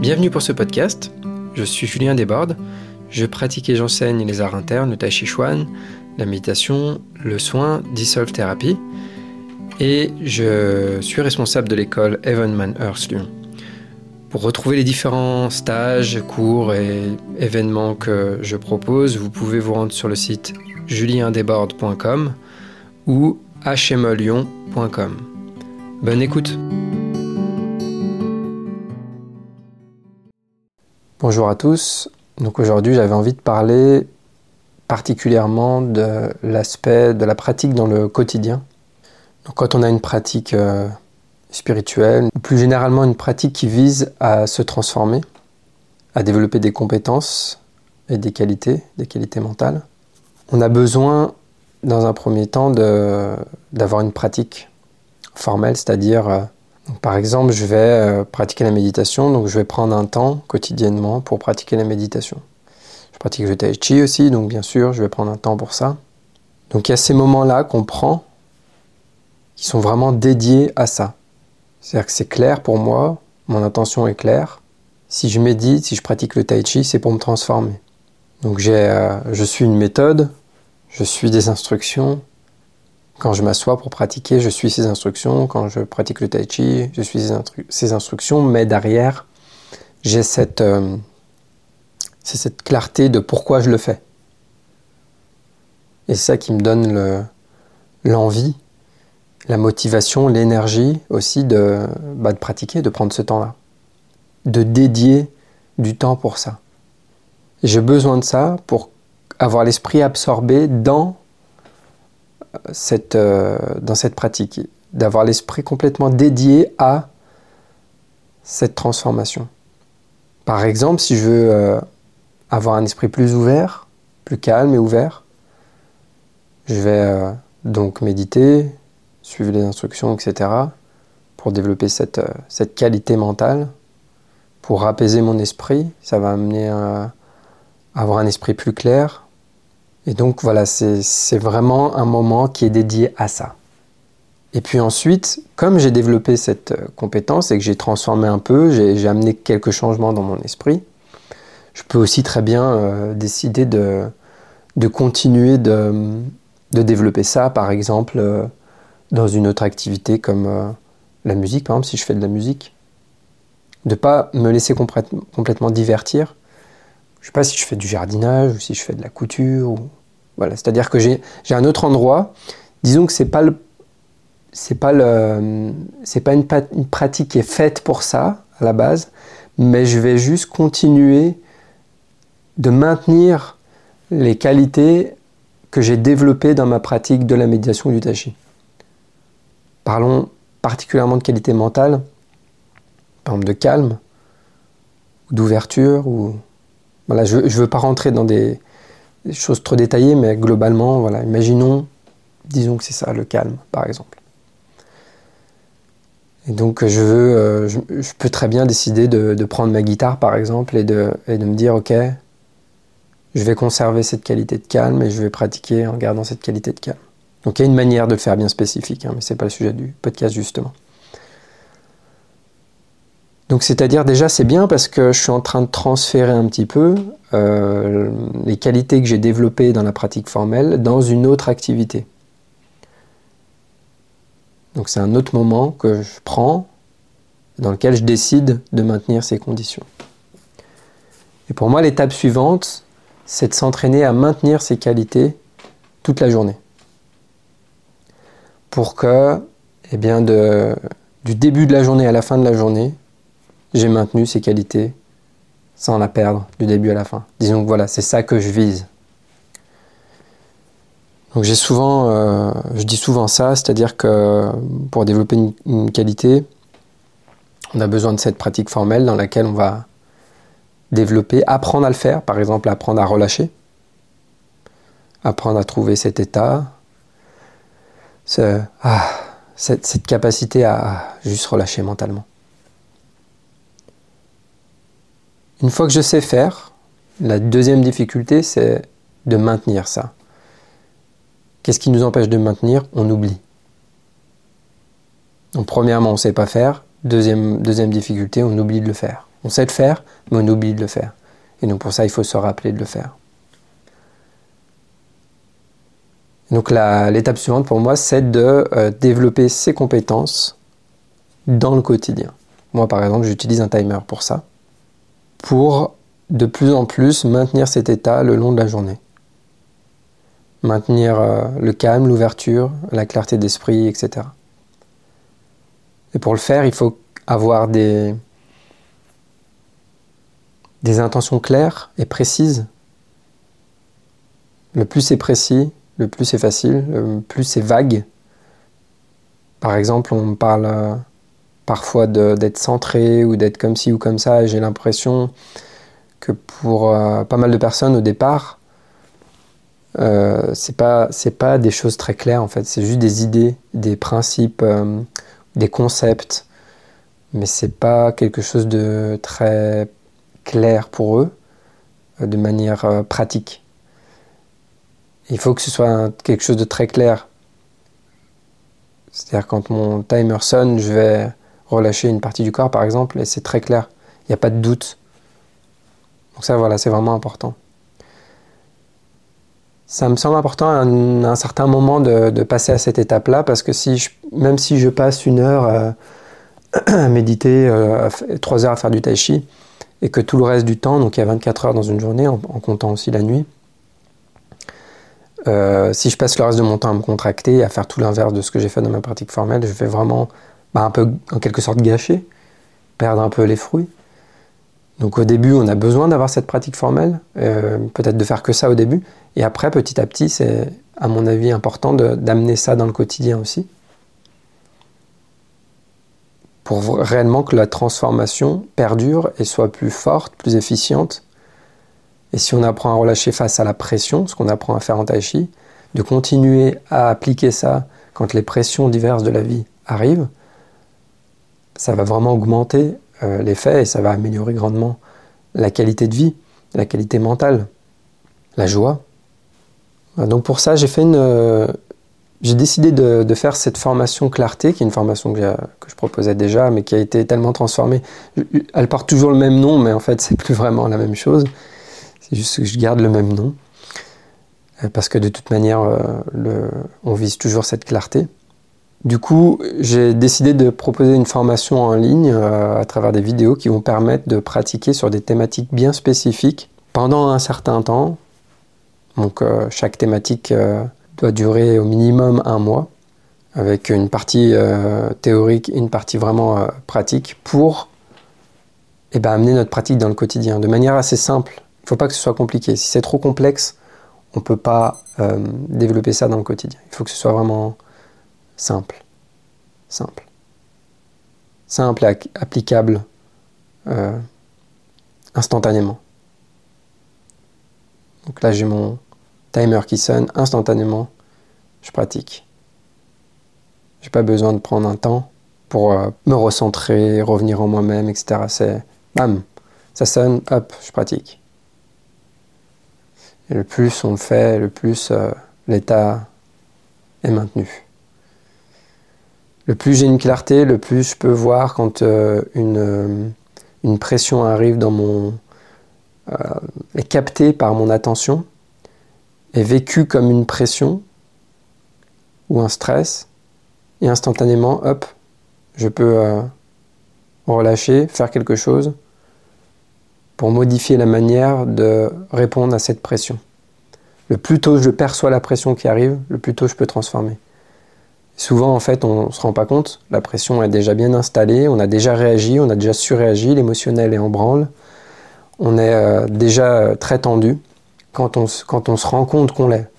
Bienvenue pour ce podcast. Je suis Julien Desbordes. Je pratique et j'enseigne les arts internes, le tai chi chuan, la méditation, le soin, Dissolve Therapy. Et je suis responsable de l'école Evenman Earth Lyon. Pour retrouver les différents stages, cours et événements que je propose, vous pouvez vous rendre sur le site juliendesbordes.com ou hmlyon.com. Bonne écoute Bonjour à tous. Aujourd'hui, j'avais envie de parler particulièrement de l'aspect de la pratique dans le quotidien. Quand on a une pratique euh, spirituelle, ou plus généralement une pratique qui vise à se transformer, à développer des compétences et des qualités, des qualités mentales, on a besoin dans un premier temps d'avoir une pratique formelle, c'est-à-dire par exemple, je vais euh, pratiquer la méditation, donc je vais prendre un temps quotidiennement pour pratiquer la méditation. Je pratique le tai chi aussi, donc bien sûr, je vais prendre un temps pour ça. Donc il y a ces moments-là qu'on prend qui sont vraiment dédiés à ça. C'est-à-dire que c'est clair pour moi, mon intention est claire. Si je médite, si je pratique le tai chi, c'est pour me transformer. Donc j'ai, euh, je suis une méthode, je suis des instructions, quand je m'assois pour pratiquer, je suis ces instructions. Quand je pratique le tai chi, je suis ces, instructions. Mais derrière, j'ai cette, euh, cette clarté de pourquoi je le fais. Et c'est ça qui me donne l'envie, la motivation, l'énergie aussi de, bah, de pratiquer, de prendre ce temps-là. De dédier du temps pour ça. J'ai besoin de ça pour avoir l'esprit absorbé dans cette, euh, dans cette pratique, d'avoir l'esprit complètement dédié à cette transformation. Par exemple, si je veux euh, avoir un esprit plus ouvert, plus calme et ouvert, je vais euh, donc méditer, suivre les instructions, etc., pour développer cette, cette qualité mentale, pour apaiser mon esprit. Ça va amener à avoir un esprit plus clair, et donc voilà, c'est vraiment un moment qui est dédié à ça. Et puis ensuite, comme j'ai développé cette euh, compétence et que j'ai transformé un peu, j'ai amené quelques changements dans mon esprit, je peux aussi très bien euh, décider de, continuer de, développer ça, par exemple, euh, dans une autre activité comme la musique, par exemple, si je fais de la musique. De pas me laisser complètement divertir. Je ne sais pas si je fais du jardinage ou si je fais de la couture ou voilà, c'est-à-dire que j'ai un autre endroit. Disons que c'est pas c'est pas une, pratique qui est faite pour ça à la base, mais je vais juste continuer de maintenir les qualités que j'ai développées dans ma pratique de la médiation du tachi. Parlons particulièrement de qualité mentale, par exemple de calme, d'ouverture, ou voilà, je ne veux pas rentrer dans des, des choses trop détaillées, mais globalement, voilà, imaginons, disons que c'est ça, le calme, par exemple. Et donc, je, veux, euh, je, peux très bien décider de, prendre ma guitare, par exemple, et de, et de me dire, OK, je vais conserver cette qualité de calme et je vais pratiquer en gardant cette qualité de calme. Donc, il y a une manière de le faire bien spécifique, hein, mais ce n'est pas le sujet du podcast, justement. Donc c'est-à-dire déjà c'est bien parce que je suis en train de transférer un petit peu euh, les qualités que j'ai développées dans la pratique formelle dans une autre activité. Donc c'est un autre moment que je prends dans lequel je décide de maintenir ces conditions. Et pour moi l'étape suivante, c'est de s'entraîner à maintenir ces qualités toute la journée. Pour que, eh bien, du début de la journée à la fin de la journée, j'ai maintenu ces qualités sans la perdre du début à la fin. Disons que voilà, c'est ça que je vise. Donc j'ai souvent, euh, je dis souvent ça, c'est-à-dire que pour développer une, qualité, on a besoin de cette pratique formelle dans laquelle on va développer, apprendre à le faire, par exemple apprendre à relâcher, apprendre à trouver cet état, ah, cette capacité à juste relâcher mentalement. Une fois que je sais faire, la deuxième difficulté, c'est de maintenir ça. Qu'est-ce qui nous empêche de maintenir? On oublie. Donc premièrement, on ne sait pas faire. Deuxième, deuxième difficulté, on oublie de le faire. On sait le faire, mais on oublie de le faire. Et donc pour ça, il faut se rappeler de le faire. Donc l'étape suivante pour moi, c'est de euh, développer ses compétences dans le quotidien. Moi, par exemple, j'utilise un timer pour ça, pour de plus en plus maintenir cet état le long de la journée. Maintenir euh, le calme, l'ouverture, la clarté d'esprit, etc. Et pour le faire, il faut avoir des, intentions claires et précises. Le plus c'est précis, le plus c'est facile, le plus c'est vague. Par exemple, on parle euh, parfois d'être centré ou d'être comme ci ou comme ça, et j'ai l'impression que pour euh, pas mal de personnes au départ, euh, c'est pas pas des choses très claires en fait, c'est juste des idées, des principes, euh, des concepts, mais c'est pas quelque chose de très clair pour eux de manière pratique. Il faut que ce soit quelque chose de très clair. C'est-à-dire quand mon timer sonne, je vais relâcher une partie du corps par exemple et c'est très clair. Il n'y a pas de doute. Donc ça voilà, c'est vraiment important. Ça me semble important à un, certain moment de, passer à cette étape-là parce que si même si je passe une heure à, méditer, euh, trois heures à faire du tai chi et que tout le reste du temps, donc il y a 24 heures dans une journée en comptant aussi la nuit, euh, si je passe le reste de mon temps à me contracter, à faire tout l'inverse de ce que j'ai fait dans ma pratique formelle, je vais vraiment bah, un peu, en quelque sorte, gâcher, perdre un peu les fruits. Donc au début, on a besoin d'avoir cette pratique formelle, euh, peut-être de faire que ça au début, et après, petit à petit, c'est à mon avis important d'amener ça dans le quotidien aussi, pour réellement que la transformation perdure et soit plus forte, plus efficiente, et si on apprend à relâcher face à la pression, ce qu'on apprend à faire en tai chi, de continuer à appliquer ça quand les pressions diverses de la vie arrivent, ça va vraiment augmenter euh, l'effet et ça va améliorer grandement la qualité de vie, la qualité mentale, la joie. Donc pour ça, j'ai fait une, euh, j'ai décidé de, faire cette formation clarté, qui est une formation que, je proposais déjà, mais qui a été tellement transformée. Elle porte toujours le même nom, mais en fait, c'est plus vraiment la même chose. C'est juste que je garde le même nom. Euh, parce que de toute manière, euh, on vise toujours cette clarté. Du coup, j'ai décidé de proposer une formation en ligne euh, à travers des vidéos qui vont permettre de pratiquer sur des thématiques bien spécifiques pendant un certain temps. Donc chaque thématique doit durer au minimum un mois, avec une partie théorique et une partie vraiment pratique pour eh ben, amener notre pratique dans le quotidien de manière assez simple il ne faut pas que ce soit compliqué. Si c'est trop complexe, on ne peut pas euh, développer ça dans le quotidien. Il faut que ce soit vraiment simple. Simple. Simple et applicable euh, instantanément. Donc là, j'ai mon timer qui sonne instantanément. Je pratique. J'ai pas besoin de prendre un temps pour euh, me recentrer, revenir en moi-même, etc. C'est bam, ça sonne, hop, je pratique. Et le plus on le fait, le plus euh, l'état est maintenu. Le plus j'ai une clarté, le plus je peux voir quand euh, une, euh, une, pression arrive dans mon. est captée par mon attention, est vécue comme une pression ou un stress, et instantanément, hop, je peux relâcher, faire quelque chose pour modifier la manière de répondre à cette pression. Le plus tôt je perçois la pression qui arrive, le plus tôt je peux transformer. Souvent, en fait, on ne se rend pas compte, la pression est déjà bien installée, on a déjà réagi, on a déjà surréagi, l'émotionnel est en branle, on est euh, déjà euh, très tendu quand on, se rend compte qu'on l'est.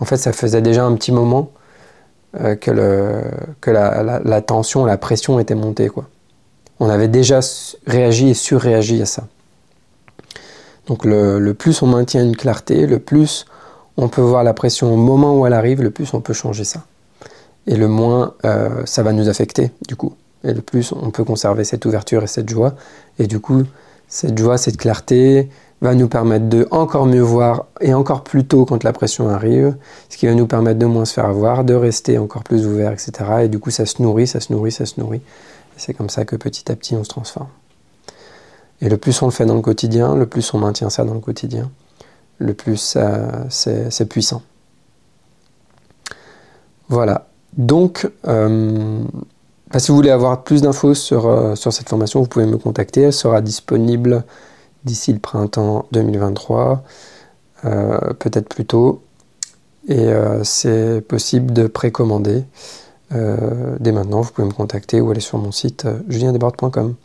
En fait, ça faisait déjà un petit moment euh, que, la, tension, la pression était montée. On avait déjà réagi et surréagi à ça. Donc le, plus on maintient une clarté, le plus on peut voir la pression au moment où elle arrive, le plus on peut changer ça. Et le moins euh, ça va nous affecter, du coup. Et le plus on peut conserver cette ouverture et cette joie. Et du coup, cette joie, cette clarté va nous permettre de encore mieux voir et encore plus tôt quand la pression arrive, ce qui va nous permettre de moins se faire avoir, de rester encore plus ouvert, etc. Et du coup, ça se nourrit, ça se nourrit, ça se nourrit. Et c'est comme ça que petit à petit, on se transforme. Et le plus on le fait dans le quotidien, le plus on maintient ça dans le quotidien, le plus c'est puissant. Voilà. Donc, euh, bah, si vous voulez avoir plus d'infos sur, euh, sur cette formation, vous pouvez me contacter. Elle sera disponible d'ici le printemps 2023, euh, peut-être plus tôt. Et c'est possible de précommander dès maintenant. Vous pouvez me contacter ou aller sur mon site juliendesbordes.com.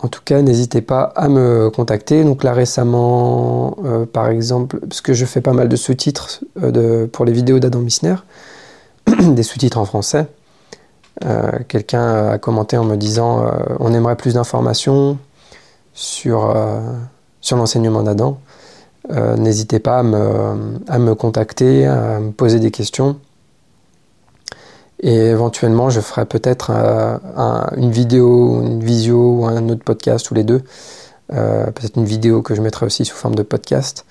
En tout cas, n'hésitez pas à me contacter. Donc là récemment, par exemple, parce que je fais pas mal de sous-titres pour les vidéos d'Adam Missner, des sous-titres en français. Euh, quelqu'un a commenté en me disant euh, on aimerait plus d'informations sur, euh, sur l'enseignement d'Adam. N'hésitez pas à me, à me, contacter, à me poser des questions. Et éventuellement, je ferai peut-être une vidéo, une visio ou un autre podcast, tous les deux. peut-être une vidéo que je mettrai aussi sous forme de podcast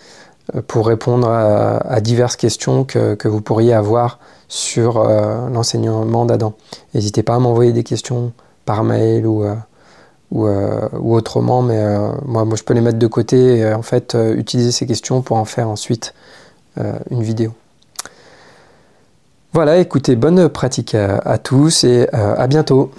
pour répondre à, diverses questions que, que, vous pourriez avoir sur euh, l'enseignement d'Adam. N'hésitez pas à m'envoyer des questions par mail ou, euh, euh, ou, autrement, mais moi, je peux les mettre de côté et en fait utiliser ces questions pour en faire ensuite une vidéo. Voilà, écoutez, bonne pratique à tous et à bientôt.